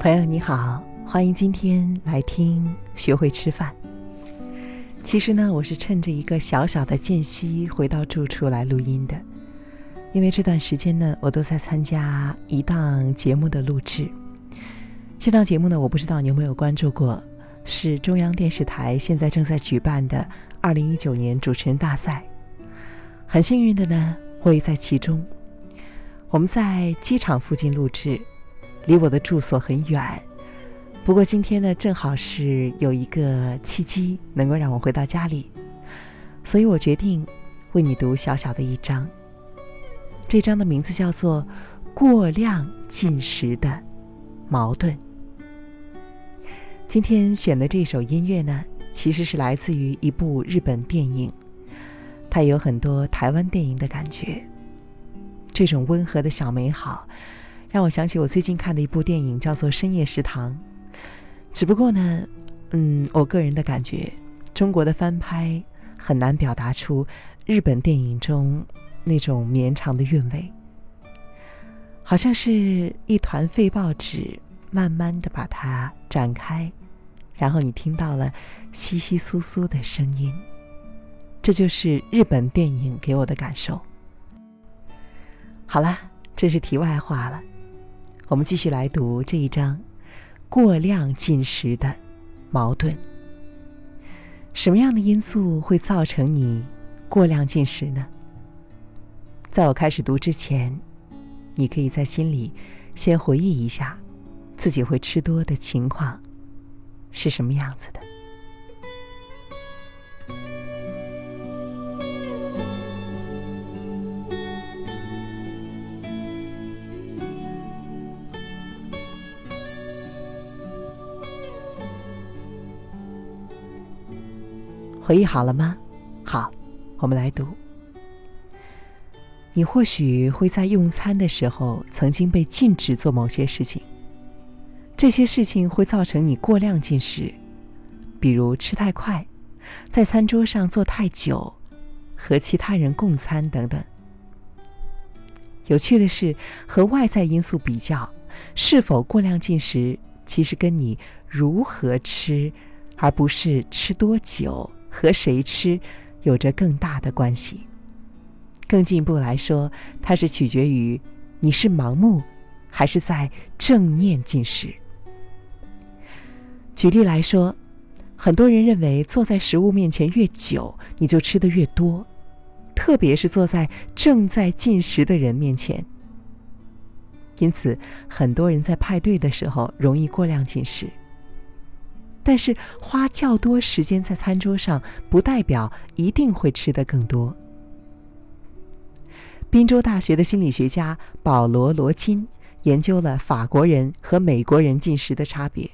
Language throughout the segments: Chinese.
朋友你好，欢迎今天来听学会吃饭。其实呢，我是趁着一个小小的间隙回到住处来录音的，因为这段时间呢，我都在参加一档节目的录制。这档节目呢，我不知道你有没有关注过，是中央电视台现在正在举办的二零一九年主持人大赛。很幸运的呢，我也在其中。我们在机场附近录制。离我的住所很远，不过今天呢，正好是有一个契机能够让我回到家里，所以我决定为你读小小的一章。这章的名字叫做《过量进食的矛盾》。今天选的这首音乐呢，其实是来自于一部日本电影，它有很多台湾电影的感觉，这种温和的小美好。让我想起我最近看的一部电影，叫做《深夜食堂》。只不过呢，嗯，我个人的感觉，中国的翻拍很难表达出日本电影中那种绵长的韵味。好像是一团废报纸，慢慢的把它展开，然后你听到了窸窸窣窣的声音。这就是日本电影给我的感受。好了，这是题外话了。我们继续来读这一章：过量进食的矛盾。什么样的因素会造成你过量进食呢？在我开始读之前，你可以在心里先回忆一下，自己会吃多的情况是什么样子的。回忆好了吗？好，我们来读。你或许会在用餐的时候曾经被禁止做某些事情，这些事情会造成你过量进食，比如吃太快，在餐桌上坐太久，和其他人共餐等等。有趣的是，和外在因素比较，是否过量进食，其实跟你如何吃，而不是吃多久。和谁吃，有着更大的关系。更进一步来说，它是取决于你是盲目，还是在正念进食。举例来说，很多人认为坐在食物面前越久，你就吃的越多，特别是坐在正在进食的人面前。因此，很多人在派对的时候容易过量进食。但是花较多时间在餐桌上，不代表一定会吃得更多。宾州大学的心理学家保罗·罗金研究了法国人和美国人进食的差别。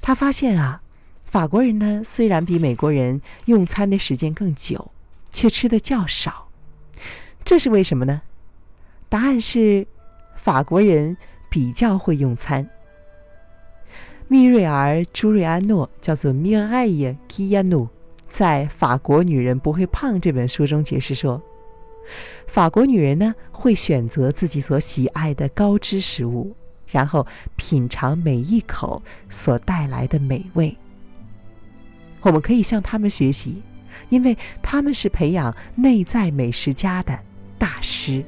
他发现啊，法国人呢虽然比美国人用餐的时间更久，却吃的较少。这是为什么呢？答案是，法国人比较会用餐。密瑞尔·朱瑞安诺叫做米恩艾耶基亚努，在《法国女人不会胖》这本书中解释说，法国女人呢会选择自己所喜爱的高脂食物，然后品尝每一口所带来的美味。我们可以向他们学习，因为他们是培养内在美食家的大师。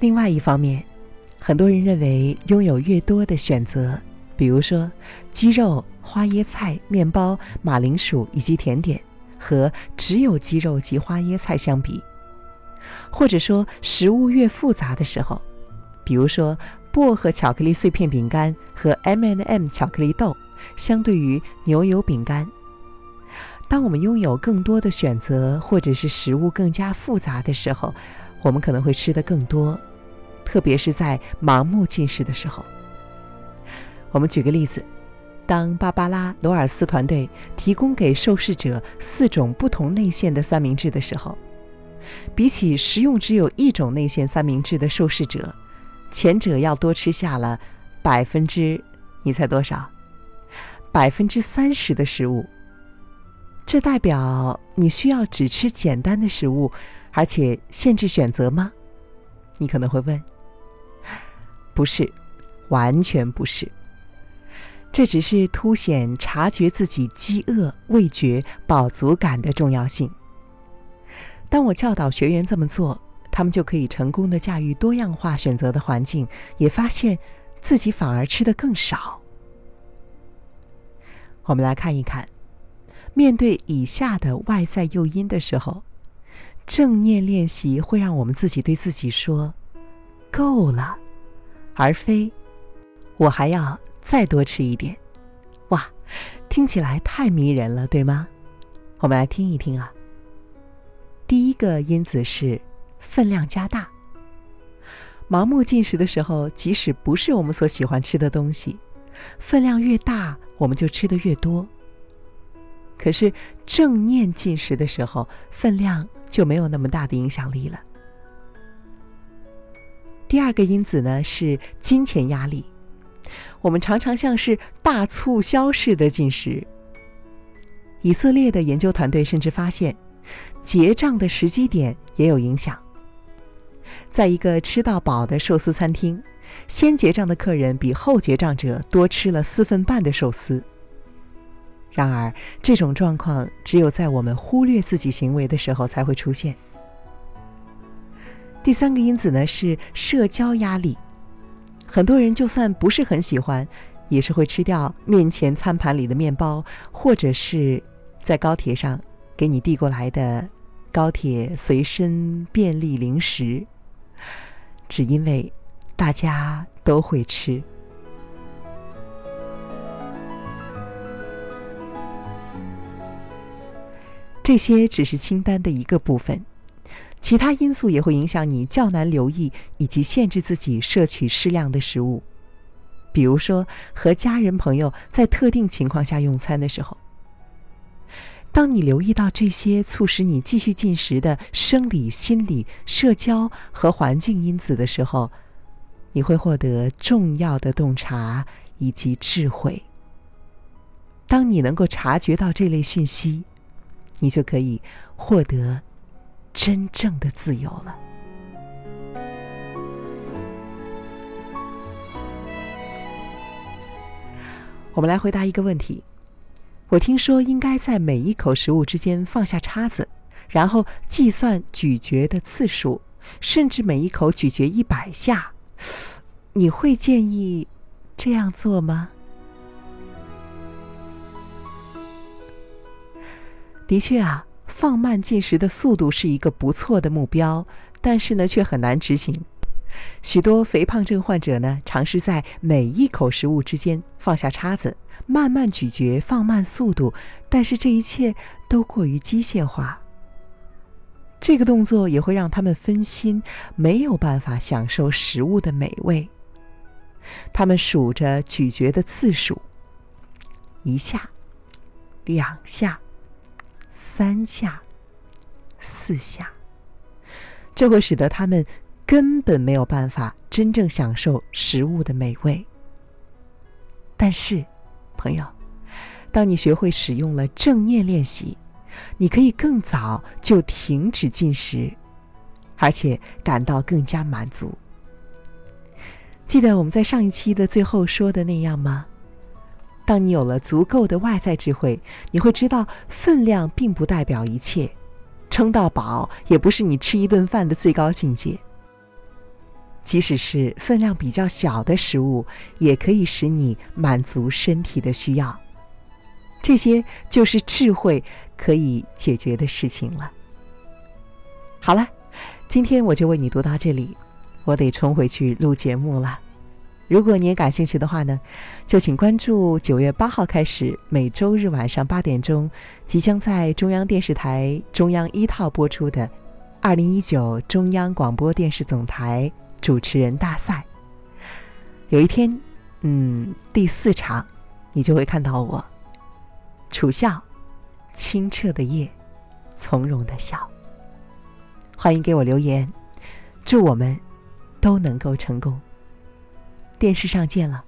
另外一方面，很多人认为拥有越多的选择，比如说鸡肉、花椰菜、面包、马铃薯以及甜点，和只有鸡肉及花椰菜相比，或者说食物越复杂的时候，比如说薄荷巧克力碎片饼干和 M&M 巧克力豆，相对于牛油饼干，当我们拥有更多的选择，或者是食物更加复杂的时候，我们可能会吃得更多。特别是在盲目进食的时候，我们举个例子：当芭芭拉·罗尔斯团队提供给受试者四种不同内馅的三明治的时候，比起食用只有一种内馅三明治的受试者，前者要多吃下了百分之，你猜多少？百分之三十的食物。这代表你需要只吃简单的食物，而且限制选择吗？你可能会问。不是，完全不是。这只是凸显察觉自己饥饿、味觉、饱足感的重要性。当我教导学员这么做，他们就可以成功的驾驭多样化选择的环境，也发现自己反而吃的更少。我们来看一看，面对以下的外在诱因的时候，正念练习会让我们自己对自己说：“够了。”而非，我还要再多吃一点，哇，听起来太迷人了，对吗？我们来听一听啊。第一个因子是分量加大。盲目进食的时候，即使不是我们所喜欢吃的东西，分量越大，我们就吃的越多。可是正念进食的时候，分量就没有那么大的影响力了。第二个因子呢是金钱压力，我们常常像是大促销似的进食。以色列的研究团队甚至发现，结账的时机点也有影响。在一个吃到饱的寿司餐厅，先结账的客人比后结账者多吃了四分半的寿司。然而，这种状况只有在我们忽略自己行为的时候才会出现。第三个因子呢是社交压力，很多人就算不是很喜欢，也是会吃掉面前餐盘里的面包，或者是在高铁上给你递过来的高铁随身便利零食，只因为大家都会吃。这些只是清单的一个部分。其他因素也会影响你较难留意以及限制自己摄取适量的食物，比如说和家人朋友在特定情况下用餐的时候。当你留意到这些促使你继续进食的生理、心理、社交和环境因子的时候，你会获得重要的洞察以及智慧。当你能够察觉到这类讯息，你就可以获得。真正的自由了。我们来回答一个问题：我听说应该在每一口食物之间放下叉子，然后计算咀嚼的次数，甚至每一口咀嚼一百下。你会建议这样做吗？的确啊。放慢进食的速度是一个不错的目标，但是呢，却很难执行。许多肥胖症患者呢，尝试在每一口食物之间放下叉子，慢慢咀嚼，放慢速度，但是这一切都过于机械化。这个动作也会让他们分心，没有办法享受食物的美味。他们数着咀嚼的次数，一下，两下。三下，四下，这会使得他们根本没有办法真正享受食物的美味。但是，朋友，当你学会使用了正念练习，你可以更早就停止进食，而且感到更加满足。记得我们在上一期的最后说的那样吗？当你有了足够的外在智慧，你会知道分量并不代表一切，撑到饱也不是你吃一顿饭的最高境界。即使是分量比较小的食物，也可以使你满足身体的需要。这些就是智慧可以解决的事情了。好了，今天我就为你读到这里，我得冲回去录节目了。如果你也感兴趣的话呢，就请关注九月八号开始每周日晚上八点钟，即将在中央电视台中央一套播出的二零一九中央广播电视总台主持人大赛。有一天，嗯，第四场，你就会看到我，楚笑，清澈的夜，从容的笑。欢迎给我留言，祝我们都能够成功。电视上见了。